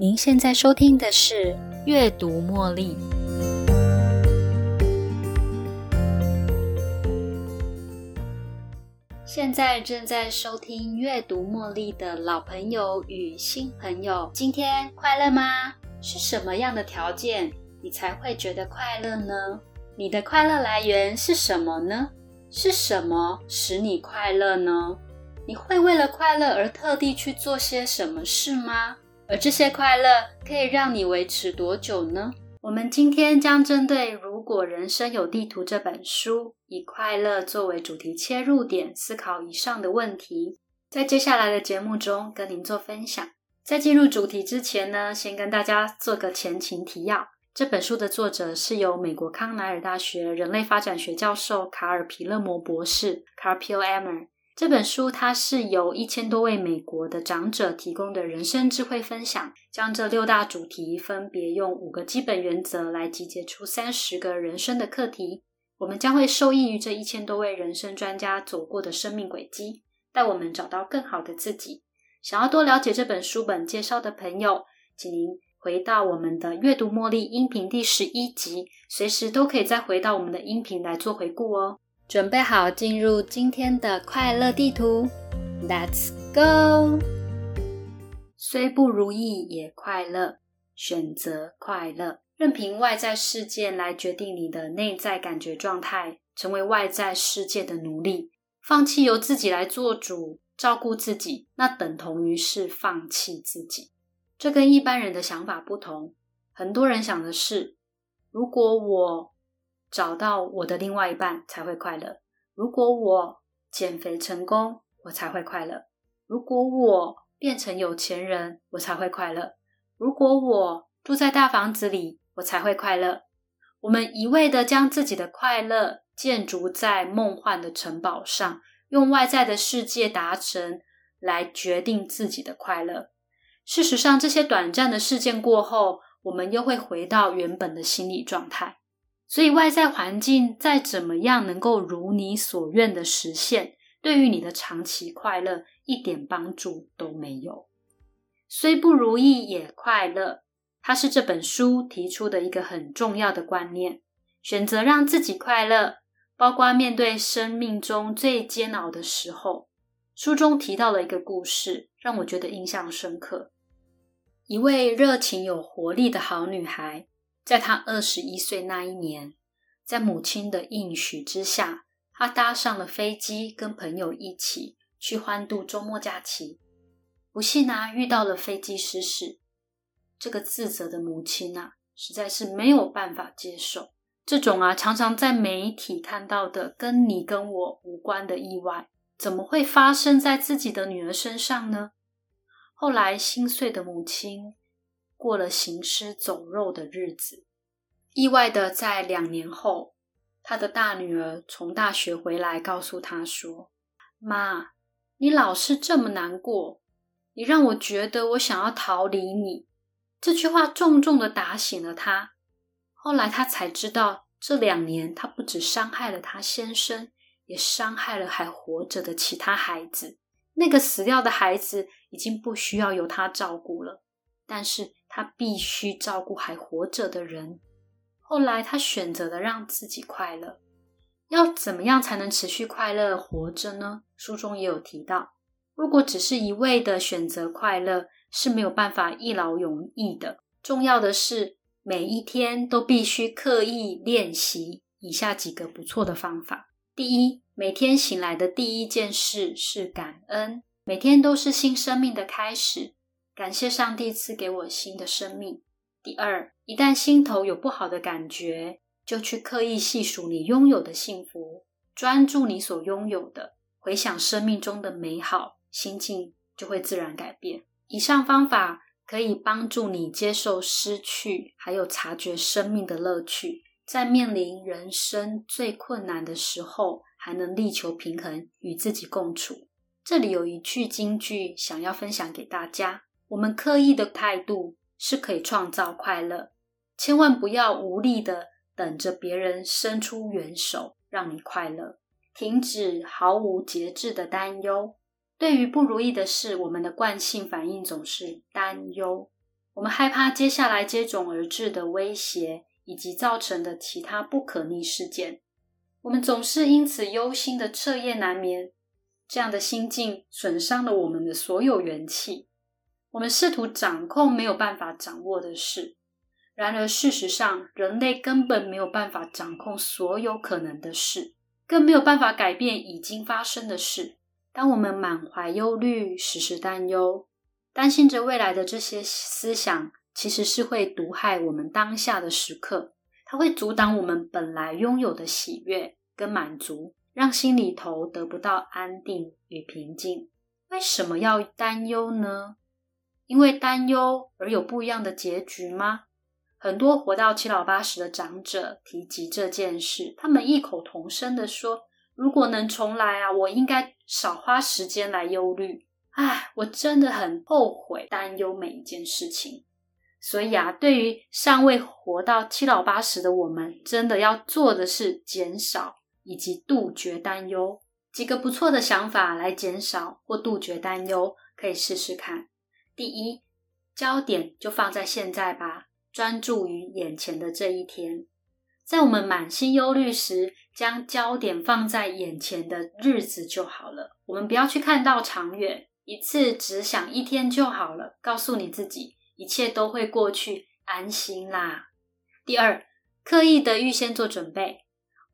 您现在收听的是《阅读茉莉》。现在正在收听《阅读茉莉》的老朋友与新朋友，今天快乐吗？是什么样的条件你才会觉得快乐呢？你的快乐来源是什么呢？是什么使你快乐呢？你会为了快乐而特地去做些什么事吗？而这些快乐可以让你维持多久呢？我们今天将针对《如果人生有地图》这本书，以快乐作为主题切入点，思考以上的问题。在接下来的节目中，跟您做分享。在进入主题之前呢，先跟大家做个前情提要。这本书的作者是由美国康奈尔大学人类发展学教授卡尔皮勒摩博士 （Carl P. Emmer）。这本书它是由一千多位美国的长者提供的人生智慧分享，将这六大主题分别用五个基本原则来集结出三十个人生的课题。我们将会受益于这一千多位人生专家走过的生命轨迹，带我们找到更好的自己。想要多了解这本书本介绍的朋友，请您回到我们的阅读茉莉音频第十一集，随时都可以再回到我们的音频来做回顾哦。准备好进入今天的快乐地图，Let's go！虽不如意也快乐，选择快乐，任凭外在事件来决定你的内在感觉状态，成为外在世界的奴隶，放弃由自己来做主，照顾自己，那等同于是放弃自己。这跟一般人的想法不同，很多人想的是，如果我找到我的另外一半才会快乐。如果我减肥成功，我才会快乐；如果我变成有钱人，我才会快乐；如果我住在大房子里，我才会快乐。我们一味的将自己的快乐建筑在梦幻的城堡上，用外在的世界达成来决定自己的快乐。事实上，这些短暂的事件过后，我们又会回到原本的心理状态。所以，外在环境再怎么样能够如你所愿的实现，对于你的长期快乐一点帮助都没有。虽不如意也快乐，它是这本书提出的一个很重要的观念。选择让自己快乐，包括面对生命中最煎熬的时候。书中提到了一个故事，让我觉得印象深刻。一位热情有活力的好女孩。在他二十一岁那一年，在母亲的应许之下，他搭上了飞机，跟朋友一起去欢度周末假期。不幸啊，遇到了飞机失事。这个自责的母亲啊，实在是没有办法接受这种啊，常常在媒体看到的跟你跟我无关的意外，怎么会发生在自己的女儿身上呢？后来，心碎的母亲。过了行尸走肉的日子，意外的在两年后，他的大女儿从大学回来，告诉他说：“妈，你老是这么难过，你让我觉得我想要逃离你。”这句话重重的打醒了他。后来他才知道，这两年他不止伤害了他先生，也伤害了还活着的其他孩子。那个死掉的孩子已经不需要由他照顾了，但是。他必须照顾还活着的人。后来，他选择了让自己快乐。要怎么样才能持续快乐活着呢？书中也有提到，如果只是一味的选择快乐，是没有办法一劳永逸的。重要的是，每一天都必须刻意练习以下几个不错的方法：第一，每天醒来的第一件事是感恩，每天都是新生命的开始。感谢上帝赐给我新的生命。第二，一旦心头有不好的感觉，就去刻意细数你拥有的幸福，专注你所拥有的，回想生命中的美好，心境就会自然改变。以上方法可以帮助你接受失去，还有察觉生命的乐趣，在面临人生最困难的时候，还能力求平衡，与自己共处。这里有一句金句，想要分享给大家。我们刻意的态度是可以创造快乐，千万不要无力的等着别人伸出援手让你快乐。停止毫无节制的担忧。对于不如意的事，我们的惯性反应总是担忧。我们害怕接下来接踵而至的威胁以及造成的其他不可逆事件，我们总是因此忧心的彻夜难眠。这样的心境损伤了我们的所有元气。我们试图掌控没有办法掌握的事，然而事实上，人类根本没有办法掌控所有可能的事，更没有办法改变已经发生的事。当我们满怀忧虑、时时担忧、担心着未来的这些思想，其实是会毒害我们当下的时刻。它会阻挡我们本来拥有的喜悦跟满足。让心里头得不到安定与平静，为什么要担忧呢？因为担忧而有不一样的结局吗？很多活到七老八十的长者提及这件事，他们异口同声的说：“如果能重来啊，我应该少花时间来忧虑。”唉，我真的很后悔担忧每一件事情。所以啊，对于尚未活到七老八十的我们，真的要做的是减少。以及杜绝担忧，几个不错的想法来减少或杜绝担忧，可以试试看。第一，焦点就放在现在吧，专注于眼前的这一天。在我们满心忧虑时，将焦点放在眼前的日子就好了。我们不要去看到长远，一次只想一天就好了。告诉你自己，一切都会过去，安心啦。第二，刻意的预先做准备。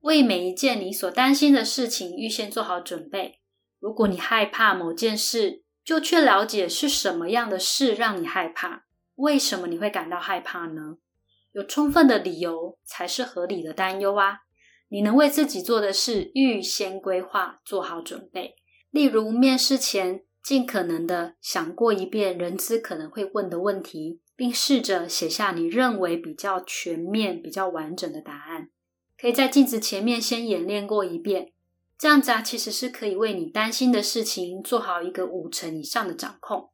为每一件你所担心的事情预先做好准备。如果你害怕某件事，就去了解是什么样的事让你害怕。为什么你会感到害怕呢？有充分的理由才是合理的担忧啊！你能为自己做的事预先规划，做好准备。例如，面试前尽可能的想过一遍人资可能会问的问题，并试着写下你认为比较全面、比较完整的答案。可以在镜子前面先演练过一遍，这样子啊，其实是可以为你担心的事情做好一个五成以上的掌控，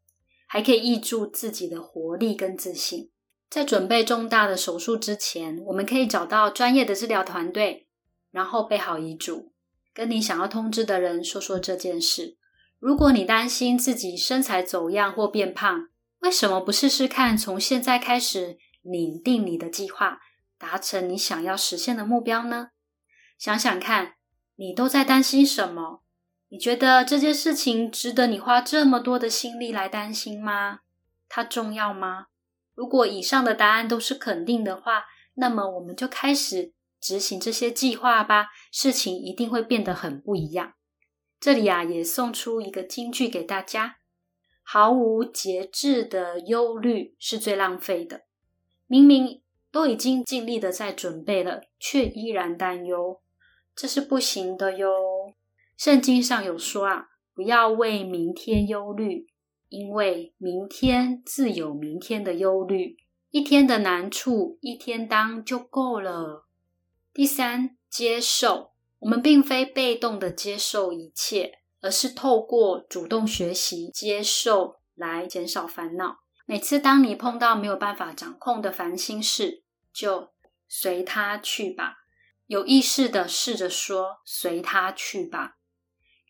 还可以抑住自己的活力跟自信。在准备重大的手术之前，我们可以找到专业的治疗团队，然后备好遗嘱，跟你想要通知的人说说这件事。如果你担心自己身材走样或变胖，为什么不试试看从现在开始拟定你的计划？达成你想要实现的目标呢？想想看，你都在担心什么？你觉得这件事情值得你花这么多的心力来担心吗？它重要吗？如果以上的答案都是肯定的话，那么我们就开始执行这些计划吧。事情一定会变得很不一样。这里啊，也送出一个金句给大家：毫无节制的忧虑是最浪费的。明明。都已经尽力的在准备了，却依然担忧，这是不行的哟。圣经上有说啊，不要为明天忧虑，因为明天自有明天的忧虑，一天的难处一天当就够了。第三，接受，我们并非被动的接受一切，而是透过主动学习接受来减少烦恼。每次当你碰到没有办法掌控的烦心事，就随他去吧。有意识的试着说“随他去吧”。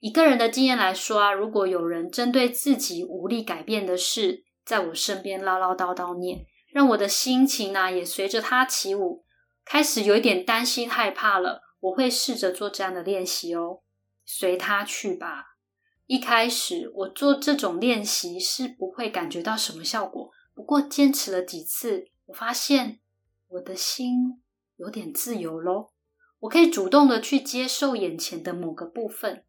以个人的经验来说啊，如果有人针对自己无力改变的事，在我身边唠唠叨叨念，让我的心情呢也随着他起舞，开始有一点担心害怕了。我会试着做这样的练习哦，“随他去吧”。一开始我做这种练习是不会感觉到什么效果，不过坚持了几次，我发现我的心有点自由咯我可以主动的去接受眼前的某个部分，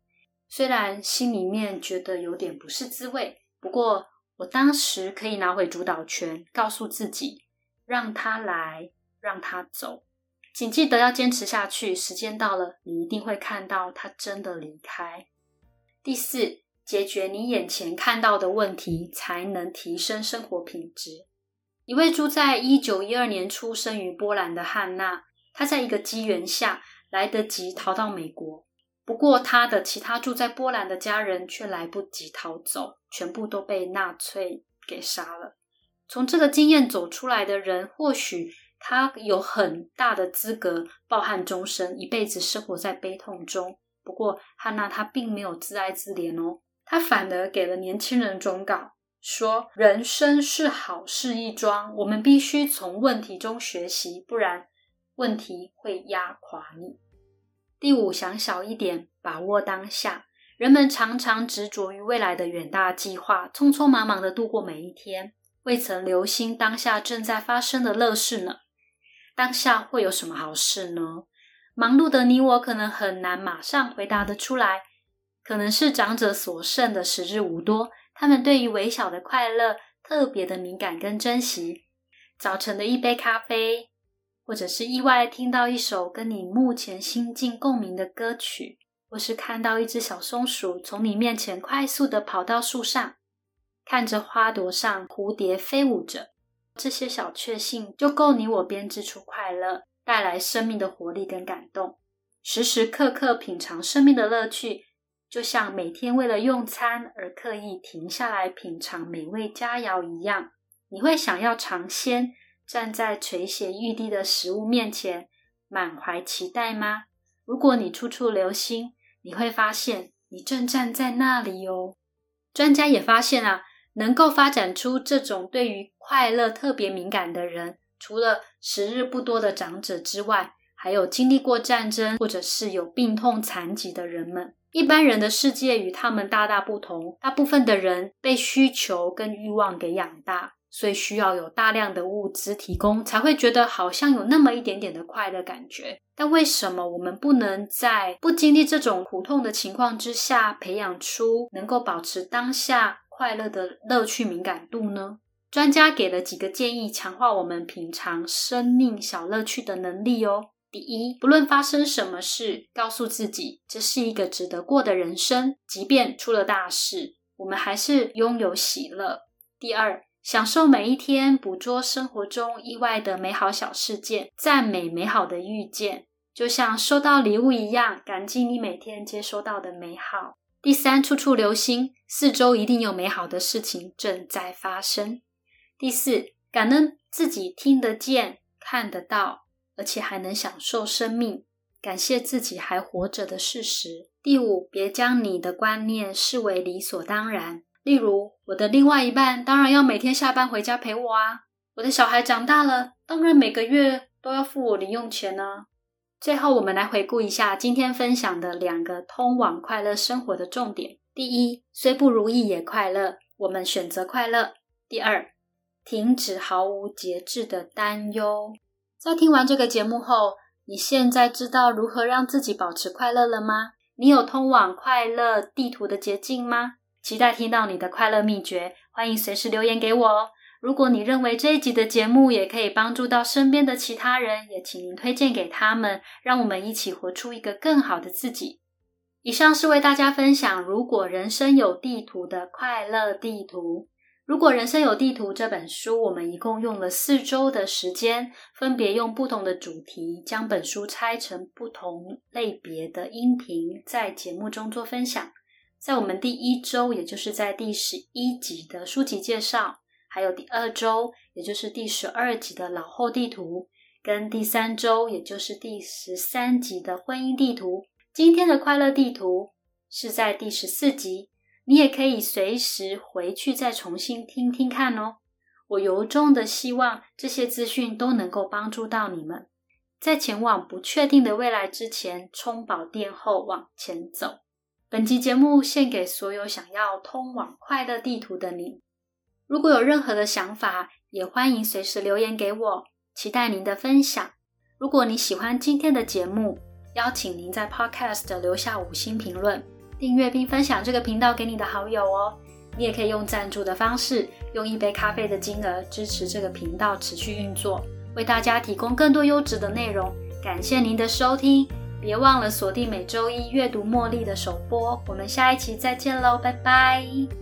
虽然心里面觉得有点不是滋味，不过我当时可以拿回主导权，告诉自己让他来，让他走。请记得要坚持下去，时间到了，你一定会看到他真的离开。第四，解决你眼前看到的问题，才能提升生活品质。一位住在一九一二年出生于波兰的汉娜，他在一个机缘下来得及逃到美国。不过，他的其他住在波兰的家人却来不及逃走，全部都被纳粹给杀了。从这个经验走出来的人，或许他有很大的资格抱憾终生，一辈子生活在悲痛中。不过，汉娜她并没有自哀自怜哦，她反而给了年轻人忠告：说人生是好事一桩，我们必须从问题中学习，不然问题会压垮你。第五，想小一点，把握当下。人们常常执着于未来的远大计划，匆匆忙忙的度过每一天，未曾留心当下正在发生的乐事呢。当下会有什么好事呢？忙碌的你我可能很难马上回答得出来，可能是长者所剩的时日无多。他们对于微小的快乐特别的敏感跟珍惜，早晨的一杯咖啡，或者是意外听到一首跟你目前心境共鸣的歌曲，或是看到一只小松鼠从你面前快速的跑到树上，看着花朵上蝴蝶飞舞着，这些小确幸就够你我编织出快乐，带来生命的活力跟感动，时时刻刻品尝生命的乐趣。就像每天为了用餐而刻意停下来品尝美味佳肴一样，你会想要尝鲜，站在垂涎欲滴的食物面前，满怀期待吗？如果你处处留心，你会发现你正站在那里哦。专家也发现啊，能够发展出这种对于快乐特别敏感的人，除了时日不多的长者之外，还有经历过战争或者是有病痛残疾的人们。一般人的世界与他们大大不同。大部分的人被需求跟欲望给养大，所以需要有大量的物资提供，才会觉得好像有那么一点点的快乐感觉。但为什么我们不能在不经历这种苦痛的情况之下，培养出能够保持当下快乐的乐趣敏感度呢？专家给了几个建议，强化我们品尝生命小乐趣的能力哦。第一，不论发生什么事，告诉自己这是一个值得过的人生，即便出了大事，我们还是拥有喜乐。第二，享受每一天，捕捉生活中意外的美好小事件，赞美美好的遇见，就像收到礼物一样，感激你每天接收到的美好。第三，处处留心，四周一定有美好的事情正在发生。第四，感恩自己听得见、看得到。而且还能享受生命，感谢自己还活着的事实。第五，别将你的观念视为理所当然。例如，我的另外一半当然要每天下班回家陪我啊；我的小孩长大了，当然每个月都要付我零用钱呢。最后，我们来回顾一下今天分享的两个通往快乐生活的重点：第一，虽不如意也快乐，我们选择快乐；第二，停止毫无节制的担忧。在听完这个节目后，你现在知道如何让自己保持快乐了吗？你有通往快乐地图的捷径吗？期待听到你的快乐秘诀，欢迎随时留言给我哦。如果你认为这一集的节目也可以帮助到身边的其他人，也请您推荐给他们，让我们一起活出一个更好的自己。以上是为大家分享《如果人生有地图》的快乐地图。如果人生有地图这本书，我们一共用了四周的时间，分别用不同的主题将本书拆成不同类别的音频，在节目中做分享。在我们第一周，也就是在第十一集的书籍介绍，还有第二周，也就是第十二集的老后地图，跟第三周，也就是第十三集的婚姻地图。今天的快乐地图是在第十四集。你也可以随时回去再重新听听看哦。我由衷的希望这些资讯都能够帮助到你们，在前往不确定的未来之前，充饱电后往前走。本集节目献给所有想要通往快乐地图的你。如果有任何的想法，也欢迎随时留言给我，期待您的分享。如果你喜欢今天的节目，邀请您在 Podcast 留下五星评论。订阅并分享这个频道给你的好友哦。你也可以用赞助的方式，用一杯咖啡的金额支持这个频道持续运作，为大家提供更多优质的内容。感谢您的收听，别忘了锁定每周一阅读茉莉的首播。我们下一期再见喽，拜拜。